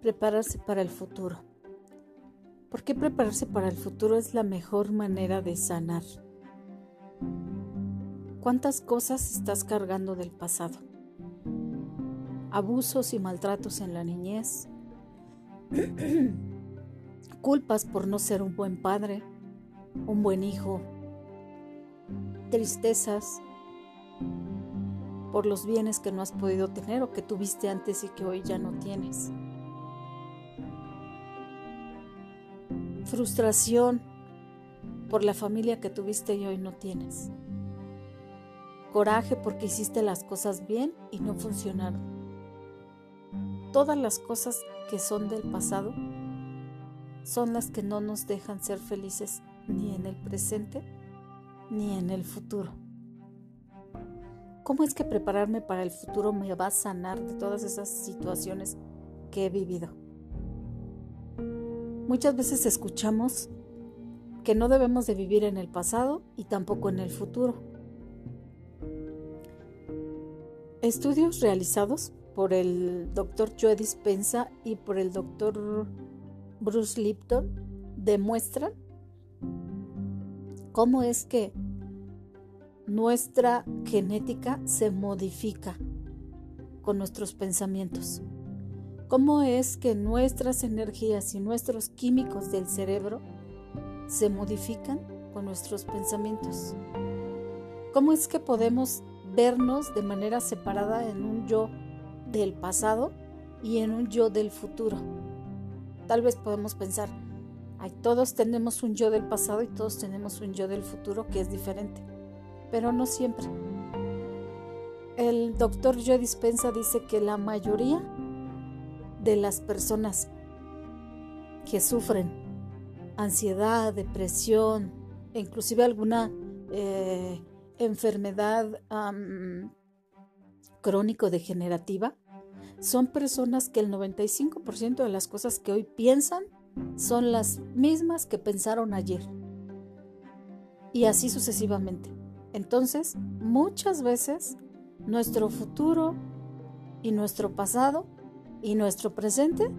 Prepararse para el futuro. ¿Por qué prepararse para el futuro es la mejor manera de sanar? ¿Cuántas cosas estás cargando del pasado? Abusos y maltratos en la niñez. Culpas por no ser un buen padre, un buen hijo. Tristezas por los bienes que no has podido tener o que tuviste antes y que hoy ya no tienes. Frustración por la familia que tuviste y hoy no tienes. Coraje porque hiciste las cosas bien y no funcionaron. Todas las cosas que son del pasado son las que no nos dejan ser felices ni en el presente ni en el futuro. ¿Cómo es que prepararme para el futuro me va a sanar de todas esas situaciones que he vivido? Muchas veces escuchamos que no debemos de vivir en el pasado y tampoco en el futuro. Estudios realizados por el doctor Joe Dispensa y por el doctor Bruce Lipton demuestran cómo es que nuestra genética se modifica con nuestros pensamientos cómo es que nuestras energías y nuestros químicos del cerebro se modifican con nuestros pensamientos. ¿Cómo es que podemos vernos de manera separada en un yo del pasado y en un yo del futuro? Tal vez podemos pensar, ay, todos tenemos un yo del pasado y todos tenemos un yo del futuro que es diferente, pero no siempre. El doctor Joe Dispensa dice que la mayoría de las personas que sufren ansiedad, depresión, e inclusive alguna eh, enfermedad crónico-degenerativa, son personas que el 95% de las cosas que hoy piensan son las mismas que pensaron ayer. Y así sucesivamente. Entonces, muchas veces nuestro futuro y nuestro pasado y nuestro presente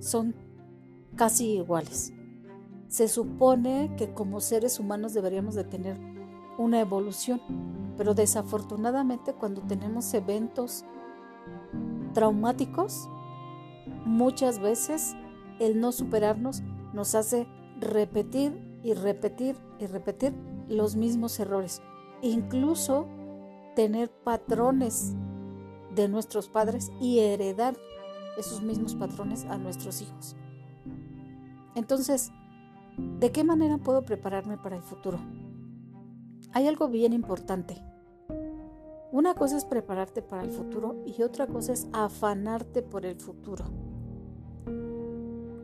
son casi iguales. Se supone que como seres humanos deberíamos de tener una evolución, pero desafortunadamente cuando tenemos eventos traumáticos, muchas veces el no superarnos nos hace repetir y repetir y repetir los mismos errores, incluso tener patrones de nuestros padres y heredar esos mismos patrones a nuestros hijos. Entonces, ¿de qué manera puedo prepararme para el futuro? Hay algo bien importante. Una cosa es prepararte para el futuro y otra cosa es afanarte por el futuro.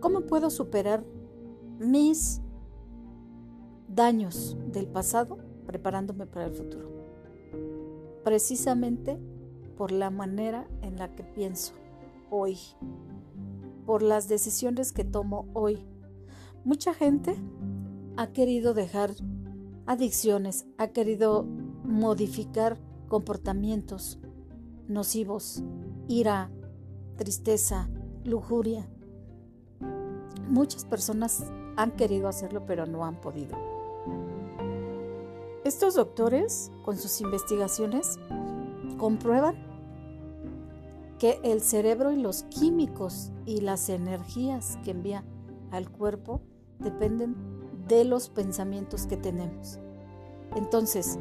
¿Cómo puedo superar mis daños del pasado preparándome para el futuro? Precisamente por la manera en la que pienso hoy, por las decisiones que tomo hoy. Mucha gente ha querido dejar adicciones, ha querido modificar comportamientos nocivos, ira, tristeza, lujuria. Muchas personas han querido hacerlo pero no han podido. Estos doctores, con sus investigaciones, comprueban que el cerebro y los químicos y las energías que envía al cuerpo dependen de los pensamientos que tenemos. Entonces,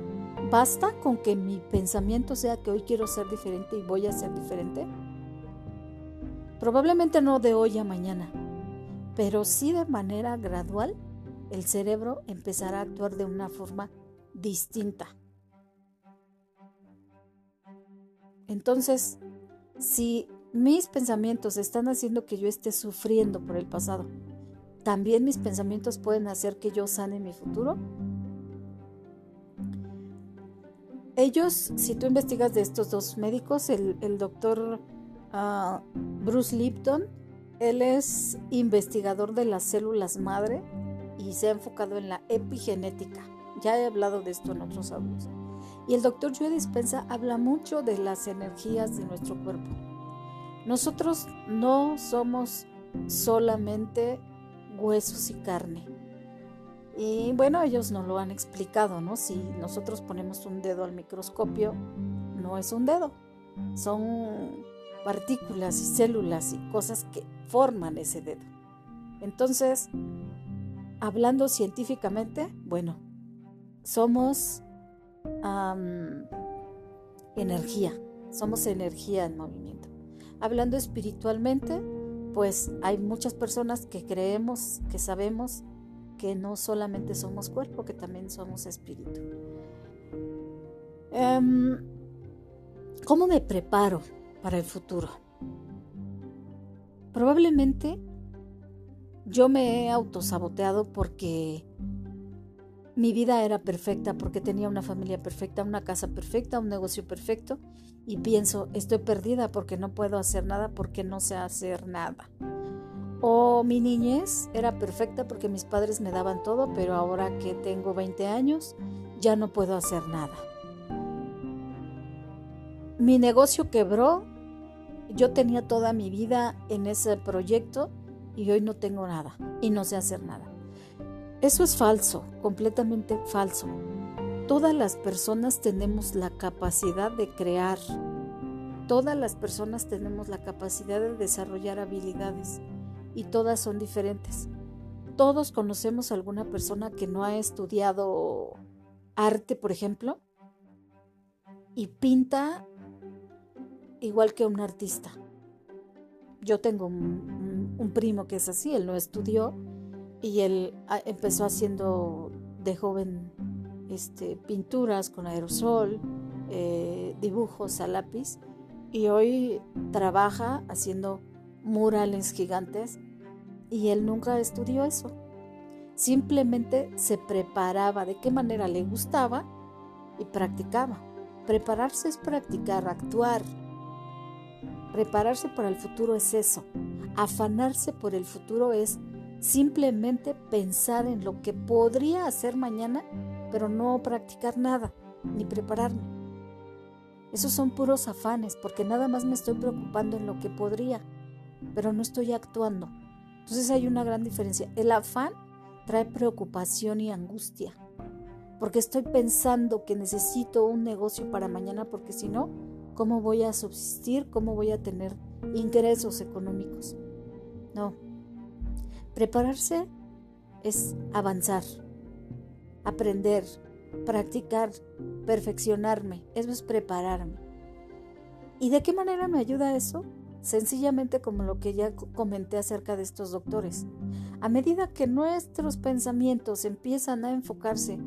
¿basta con que mi pensamiento sea que hoy quiero ser diferente y voy a ser diferente? Probablemente no de hoy a mañana, pero sí de manera gradual el cerebro empezará a actuar de una forma distinta. Entonces, si mis pensamientos están haciendo que yo esté sufriendo por el pasado, ¿también mis pensamientos pueden hacer que yo sane mi futuro? Ellos, si tú investigas de estos dos médicos, el, doctor ah, Bruce Lipton, él es investigador de las células madre y se ha enfocado en la epigenética. Ya he hablado de esto en otros audios. Y el doctor Joe Dispensa habla mucho de las energías de nuestro cuerpo. Nosotros no somos solamente huesos y carne. Y bueno, ellos nos lo han explicado, ¿no? Si nosotros ponemos un dedo al microscopio, no es un dedo, son partículas y células y cosas que forman ese dedo. Entonces, hablando científicamente, bueno, somos energía, somos energía en movimiento. Hablando espiritualmente, pues hay muchas personas que creemos, que sabemos que no solamente somos cuerpo, que también somos espíritu. Em, ¿Cómo me preparo para el futuro? Probablemente yo me he autosaboteado porque mi vida era perfecta, porque tenía una familia perfecta, una casa perfecta, un negocio perfecto y pienso, estoy perdida porque no puedo hacer nada, porque no sé hacer nada. O mi niñez era perfecta porque mis padres me daban todo, pero ahora que tengo 20 años ya no puedo hacer nada. Mi negocio quebró, yo tenía toda mi vida en ese proyecto y hoy no tengo nada y no sé hacer nada. Eso es falso, completamente falso. Todas las personas tenemos la capacidad de crear. Todas las personas tenemos la capacidad de desarrollar habilidades y todas son diferentes. Todos conocemos a alguna persona que no ha estudiado arte, por ejemplo, y pinta igual que un artista. Yo tengo un, primo que es así, él no estudió y él ah, empezó haciendo de joven este, pinturas con aerosol, eh, dibujos a lápiz y hoy trabaja haciendo murales gigantes y él nunca estudió eso. Simplemente se preparaba de qué manera le gustaba y practicaba. Prepararse es practicar, actuar. Prepararse para el futuro es eso. Afanarse por el futuro es simplemente pensar en lo que podría hacer mañana, pero no practicar nada, ni prepararme. Esos son puros afanes, porque nada más me estoy preocupando en lo que podría pero no estoy actuando. Entonces hay una gran diferencia. El afán trae preocupación y angustia, porque estoy pensando que necesito un negocio para mañana, porque si no, ¿cómo voy a subsistir? ¿Cómo voy a tener ingresos económicos? No. Prepararse es avanzar, aprender, practicar, perfeccionarme. Eso es prepararme. ¿Y de qué manera me ayuda eso? sencillamente como lo que ya comenté acerca de estos doctores. A medida que nuestros pensamientos empiezan a enfocarse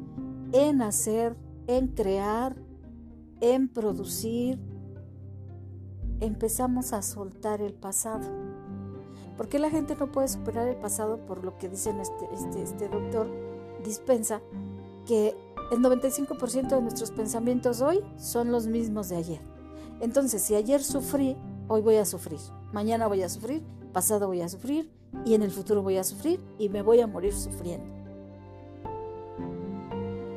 en hacer, en crear, en producir, empezamos a soltar el pasado. ¿Por qué la gente no puede superar el pasado? Por lo que dicen este, este, este doctor, dispensa que el 95% de nuestros pensamientos hoy son los mismos de ayer. Entonces, si ayer sufrí, Hoy voy a sufrir, mañana voy a sufrir, pasado voy a sufrir y en el futuro voy a sufrir y me voy a morir sufriendo.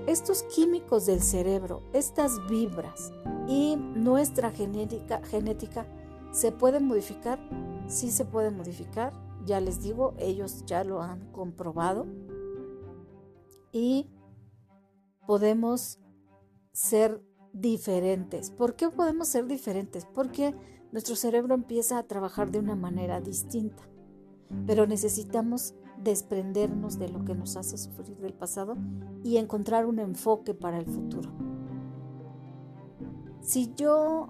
Estos químicos del cerebro, estas vibras y nuestra genética, genética se pueden modificar, sí se pueden modificar, ya les digo, ellos ya lo han comprobado y podemos ser diferentes. ¿Por qué podemos ser diferentes? Porque nuestro cerebro empieza a trabajar de una manera distinta, pero necesitamos desprendernos de lo que nos hace sufrir del pasado y encontrar un enfoque para el futuro. Si yo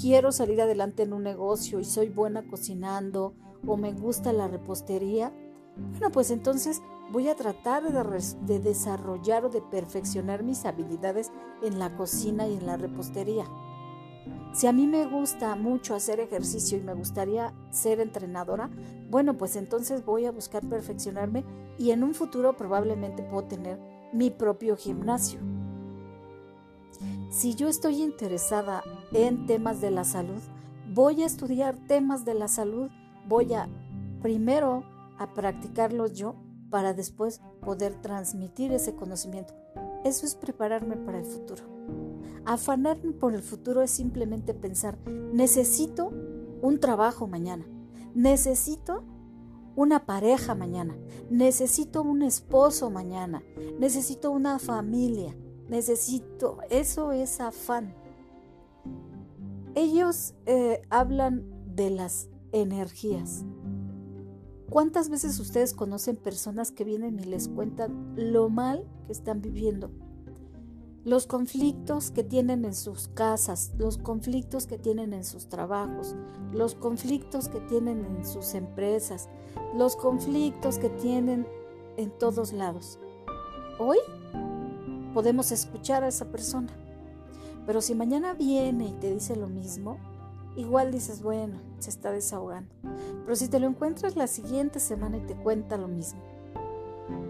quiero salir adelante en un negocio y soy buena cocinando o me gusta la repostería, bueno, pues entonces voy a tratar de, de, desarrollar o de perfeccionar mis habilidades en la cocina y en la repostería. Si a mí me gusta mucho hacer ejercicio y me gustaría ser entrenadora, bueno, pues entonces voy a buscar perfeccionarme y en un futuro probablemente puedo tener mi propio gimnasio. Si yo estoy interesada en temas de la salud, voy a estudiar temas de la salud, voy a primero a practicarlos yo para después poder transmitir ese conocimiento. Eso es prepararme para el futuro. Afanarme por el futuro es simplemente pensar, necesito un trabajo mañana. Necesito una pareja mañana. Necesito un esposo mañana. Necesito una familia. Necesito. Eso es afán. Ellos eh, hablan de las energías. ¿Cuántas veces ustedes conocen personas que vienen y les cuentan lo mal que están viviendo? Los conflictos que tienen en sus casas, los conflictos que tienen en sus trabajos, los conflictos que tienen en sus empresas, los conflictos que tienen en todos lados. Hoy podemos escuchar a esa persona, pero si mañana viene y te dice lo mismo, igual dices, bueno, se está desahogando. Pero si te lo encuentras la siguiente semana y te cuenta lo mismo,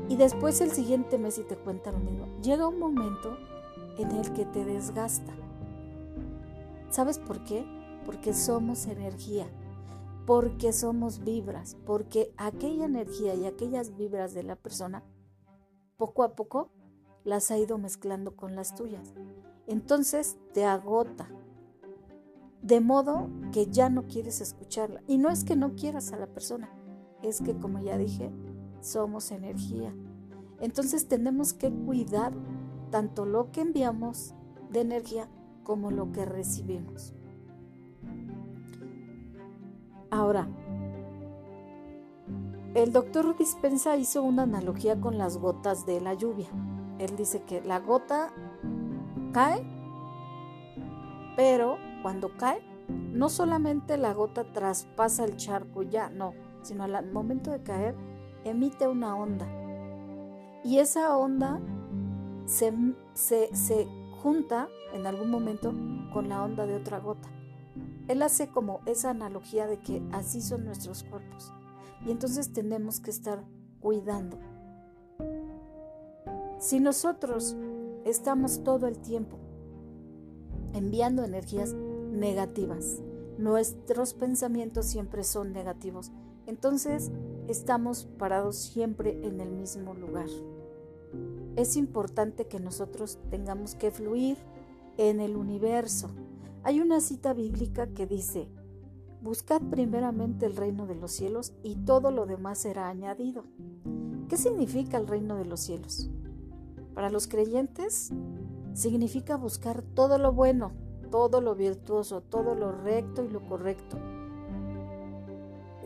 y después el siguiente mes y te cuenta lo mismo, llega un momento en el que te desgasta. ¿Sabes por qué? Porque somos energía, porque somos vibras, porque aquella energía y aquellas vibras de la persona, poco a poco las ha ido mezclando con las tuyas. Entonces te agota, de modo que ya no quieres escucharla. Y no es que no quieras a la persona, es que como ya dije, somos energía. Entonces tenemos que cuidar tanto lo que enviamos de energía como lo que recibimos. Ahora, el doctor Dispensa hizo una analogía con las gotas de la lluvia. Él dice que la gota cae, pero cuando cae, no solamente la gota traspasa el charco ya, no, sino al momento de caer emite una onda. Y esa onda se, se, junta en algún momento con la onda de otra gota. Él hace como esa analogía de que así son nuestros cuerpos. Y entonces tenemos que estar cuidando. Si nosotros estamos todo el tiempo enviando energías negativas, nuestros pensamientos siempre son negativos, entonces estamos parados siempre en el mismo lugar es importante que nosotros tengamos que fluir en el universo. Hay una cita bíblica que dice, Buscad primeramente el reino de los cielos y todo lo demás será añadido. ¿Qué significa el reino de los cielos? Para los creyentes significa buscar todo lo bueno, todo lo virtuoso, todo lo recto y lo correcto.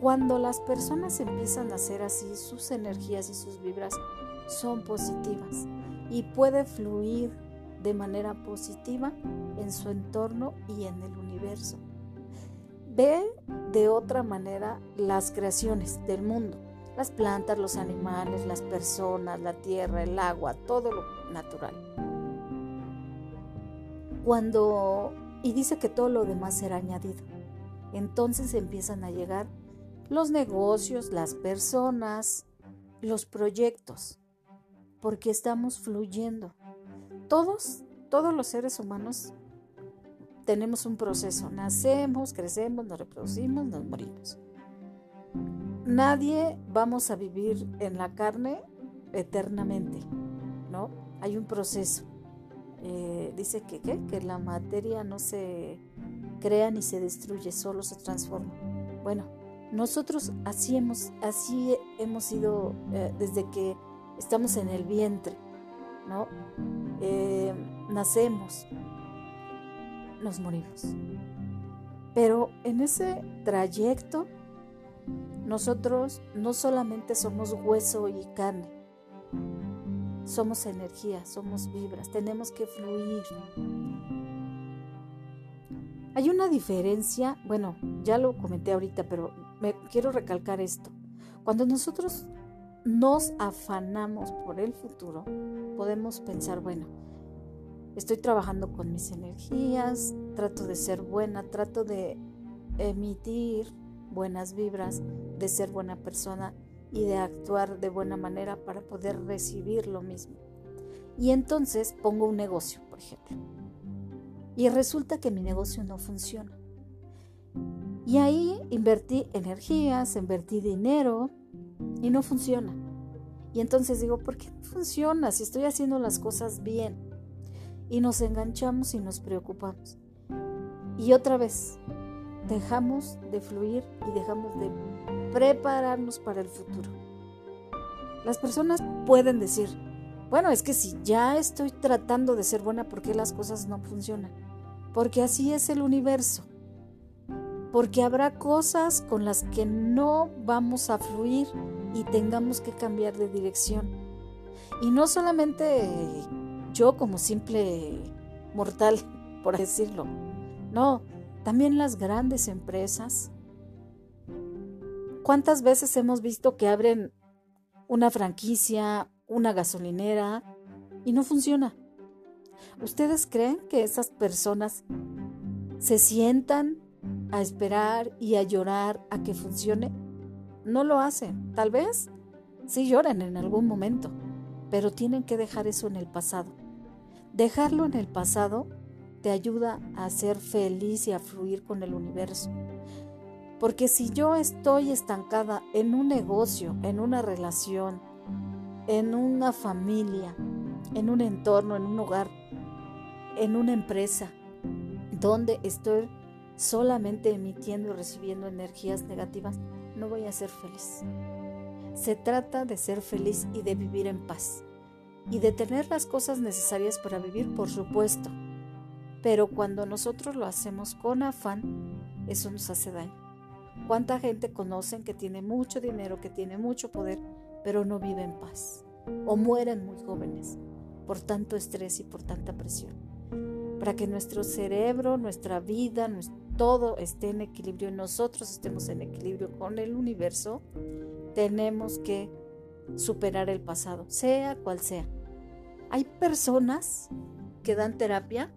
Cuando las personas empiezan a hacer así, sus energías y sus vibras son positivas y puede fluir de manera positiva en su entorno y en el universo. Ve de otra manera las creaciones del mundo, las plantas, los animales, las personas, la tierra, el agua, todo lo natural. Cuando, y dice que todo lo demás será añadido, entonces empiezan a llegar los negocios, las personas, los proyectos porque estamos fluyendo. Todos, todos los seres humanos tenemos un proceso. Nacemos, crecemos, nos reproducimos, nos morimos. Nadie vamos a vivir en la carne eternamente, ¿no? Hay un proceso. Eh, dice que, que la materia no se crea ni se destruye, solo se transforma. Bueno, nosotros así hemos, así hemos sido eh, desde que estamos en el vientre, ¿no? Eh, nacemos, nos morimos. Pero en ese trayecto, nosotros no solamente somos hueso y carne, somos energía, somos vibras, tenemos que fluir. Hay una diferencia, bueno, ya lo comenté ahorita, pero me quiero recalcar esto. Cuando nosotros nos afanamos por el futuro, podemos pensar, bueno, estoy trabajando con mis energías, trato de ser buena, trato de emitir buenas vibras, de ser buena persona y de actuar de buena manera para poder recibir lo mismo. Y entonces pongo un negocio, por ejemplo. Y resulta que mi negocio no funciona. Y ahí invertí energías, invertí dinero, y no funciona. Y entonces digo, ¿por qué no funciona si estoy haciendo las cosas bien? Y nos enganchamos y nos preocupamos. Y otra vez, dejamos de fluir y dejamos de prepararnos para el futuro. Las personas pueden decir, bueno, es que si ya estoy tratando de ser buena, ¿por qué las cosas no funcionan? Porque así es el universo. Porque habrá cosas con las que no vamos a fluir y tengamos que cambiar de dirección. Y no solamente yo como simple mortal, por decirlo. No, también las grandes empresas. ¿Cuántas veces hemos visto que abren una franquicia, una gasolinera y no funciona? ¿Ustedes creen que esas personas se sientan a esperar y a llorar a que funcione? No lo hacen. Tal vez sí lloran en algún momento, pero tienen que dejar eso en el pasado. Dejarlo en el pasado te ayuda a ser feliz y a fluir con el universo. Porque si yo estoy estancada en un negocio, en una relación, en una familia, en un entorno, en un hogar, en una empresa, donde estoy solamente emitiendo y recibiendo energías negativas, no voy a ser feliz. Se trata de ser feliz y de vivir en paz. Y de tener las cosas necesarias para vivir, por supuesto. Pero cuando nosotros lo hacemos con afán, eso nos hace daño. ¿Cuánta gente conocen que tiene mucho dinero, que tiene mucho poder, pero no vive en paz? O mueren muy jóvenes por tanto estrés y por tanta presión. Para que nuestro cerebro, nuestra vida, todo esté en equilibrio y nosotros estemos en equilibrio con el universo, tenemos que superar el pasado, sea cual sea. Hay personas que dan terapia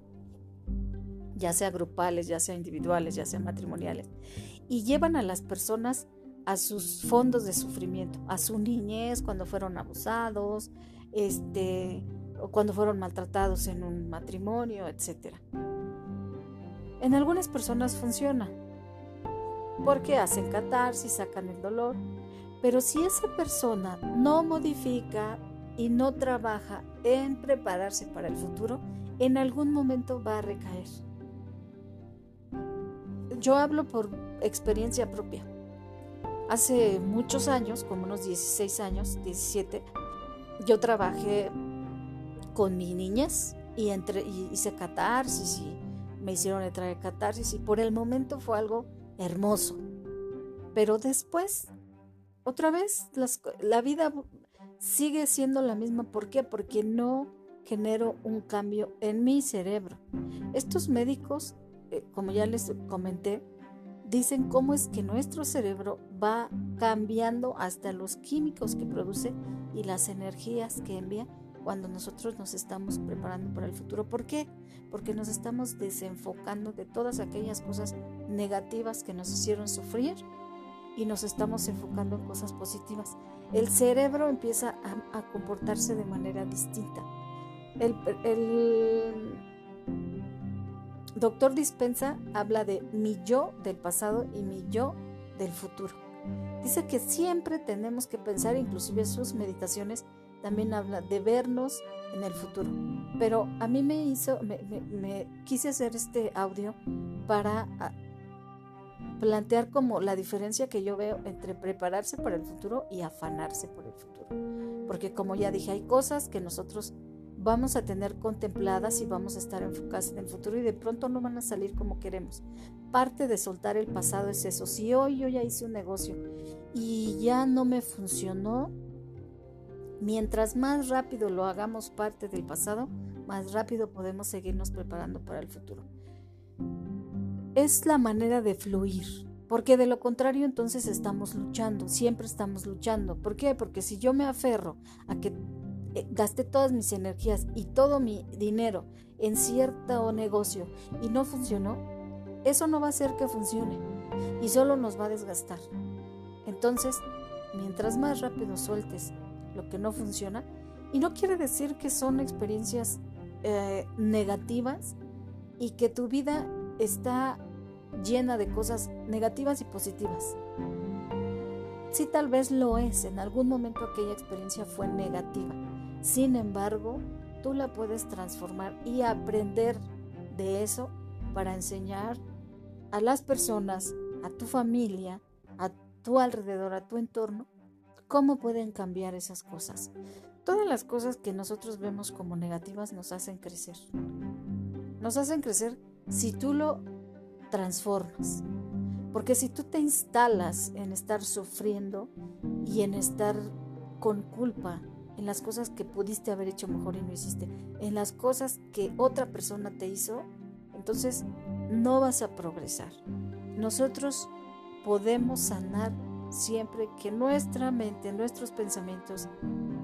ya sea grupales, ya sea individuales, ya sea matrimoniales, y llevan a las personas a sus fondos de sufrimiento, a su niñez cuando fueron abusados, este, o cuando fueron maltratados en un matrimonio, etc. En algunas personas funciona, porque hacen catarsis, sacan el dolor, pero si esa persona no modifica y no trabaja en prepararse para el futuro, en algún momento va a recaer yo hablo por experiencia propia. Hace muchos años, como unos 16 años, 17, yo trabajé con mi niñez y, entre, hice catarsis y me hicieron entrar en catarsis y por el momento fue algo hermoso. Pero después, otra vez, la vida sigue siendo la misma. ¿Por qué? Porque no genero un cambio en mi cerebro. Estos médicos eh, como ya les comenté, dicen cómo es que nuestro cerebro va cambiando hasta los químicos que produce y las energías que envía cuando nosotros nos estamos preparando para el futuro. ¿Por qué? Porque nos estamos desenfocando de todas aquellas cosas negativas que nos hicieron sufrir y nos estamos enfocando en cosas positivas. El cerebro empieza a, comportarse de manera distinta. el, Doctor Dispensa habla de mi yo del pasado y mi yo del futuro. Dice que siempre tenemos que pensar, inclusive sus meditaciones también habla de vernos en el futuro. Pero a mí me hizo, me, quise hacer este audio para ah, plantear como la diferencia que yo veo entre prepararse para el futuro y afanarse por el futuro. Porque como ya dije, hay cosas que nosotros vamos a tener contempladas y vamos a estar enfocadas en el futuro y de pronto no van a salir como queremos. Parte de soltar el pasado es eso. Si hoy yo ya hice un negocio y ya no me funcionó, mientras más rápido lo hagamos parte del pasado, más rápido podemos seguirnos preparando para el futuro. Es la manera de fluir, porque de lo contrario entonces estamos luchando, siempre estamos luchando. ¿Por qué? Porque si yo me aferro a que gasté todas mis energías y todo mi dinero en cierto negocio y no funcionó, eso no va a hacer que funcione y solo nos va a desgastar. Entonces, mientras más rápido sueltes lo que no funciona, y no quiere decir que son experiencias eh, negativas y que tu vida está llena de cosas negativas y positivas. Sí, tal vez lo es, en algún momento aquella experiencia fue negativa, sin embargo, tú la puedes transformar y aprender de eso para enseñar a las personas, a tu familia, a tu alrededor, a tu entorno, cómo pueden cambiar esas cosas. Todas las cosas que nosotros vemos como negativas nos hacen crecer. Nos hacen crecer si tú lo transformas. Porque si tú te instalas en estar sufriendo y en estar con culpa en las cosas que pudiste haber hecho mejor y no hiciste, en las cosas que otra persona te hizo, entonces no vas a progresar. Nosotros podemos sanar siempre que nuestra mente, nuestros pensamientos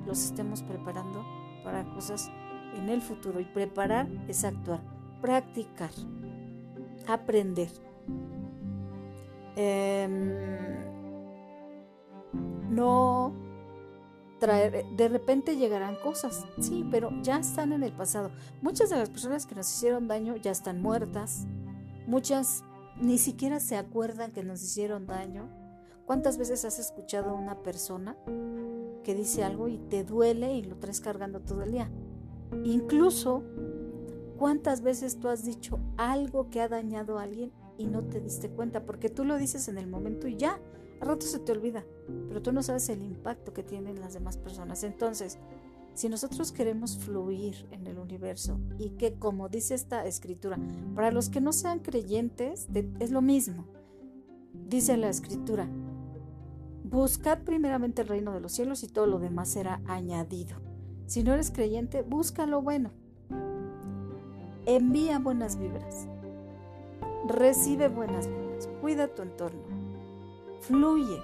los estemos preparando para cosas en el futuro. Y preparar es actuar, practicar, aprender. Em, no traer, de repente llegarán cosas, sí, pero ya están en el pasado. Muchas de las personas que nos hicieron daño ya están muertas, muchas ni siquiera se acuerdan que nos hicieron daño. ¿Cuántas veces has escuchado a una persona que dice algo y te duele y lo traes cargando todo el día? Incluso, ¿cuántas veces tú has dicho algo que ha dañado a alguien y no te diste cuenta, porque tú lo dices en el momento y ya, a rato se te olvida, pero tú no sabes el impacto que tienen las demás personas. Entonces, si nosotros queremos fluir en el universo y que, como dice esta escritura, para los que no sean creyentes, es lo mismo. Dice la escritura, buscad primeramente el reino de los cielos y todo lo demás será añadido. Si no eres creyente, busca lo bueno. Envía buenas vibras. Recibe buenas vibras, cuida tu entorno, fluye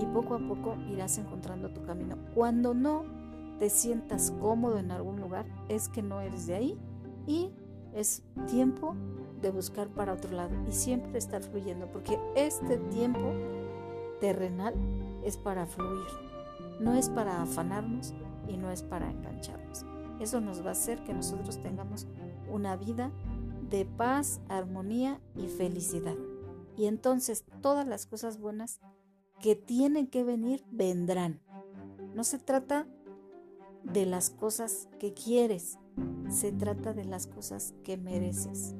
y poco a poco irás encontrando tu camino. Cuando no te sientas cómodo en algún lugar, es que no eres de ahí y es tiempo de buscar para otro lado y siempre estar fluyendo, porque este tiempo terrenal es para fluir, no es para afanarnos y no es para engancharnos. Eso nos va a hacer que nosotros tengamos una vida de paz, armonía y felicidad. Y entonces todas las cosas buenas que tienen que venir vendrán. No se trata de las cosas que quieres, se trata de las cosas que mereces.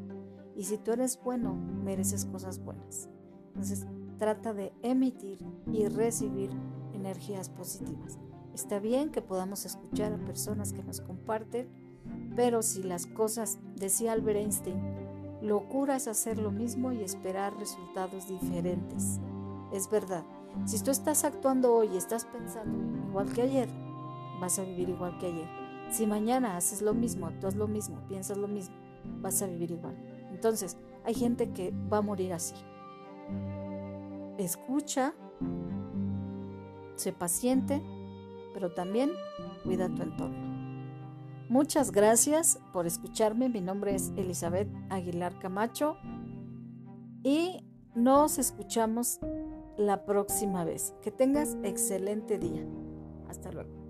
Y si tú eres bueno, mereces cosas buenas. Entonces trata de emitir y recibir energías positivas. Está bien que podamos escuchar a personas que nos comparten pero si las cosas, decía Albert Einstein, locura es hacer lo mismo y esperar resultados diferentes. Es verdad, si tú estás actuando hoy y estás pensando igual que ayer, vas a vivir igual que ayer. Si mañana haces lo mismo, actúas lo mismo, piensas lo mismo, vas a vivir igual. Entonces, hay gente que va a morir así. Escucha, sé paciente, pero también cuida tu entorno. Muchas gracias por escucharme. Mi nombre es Elizabeth Aguilar Camacho y nos escuchamos la próxima vez. Que tengas excelente día. Hasta luego.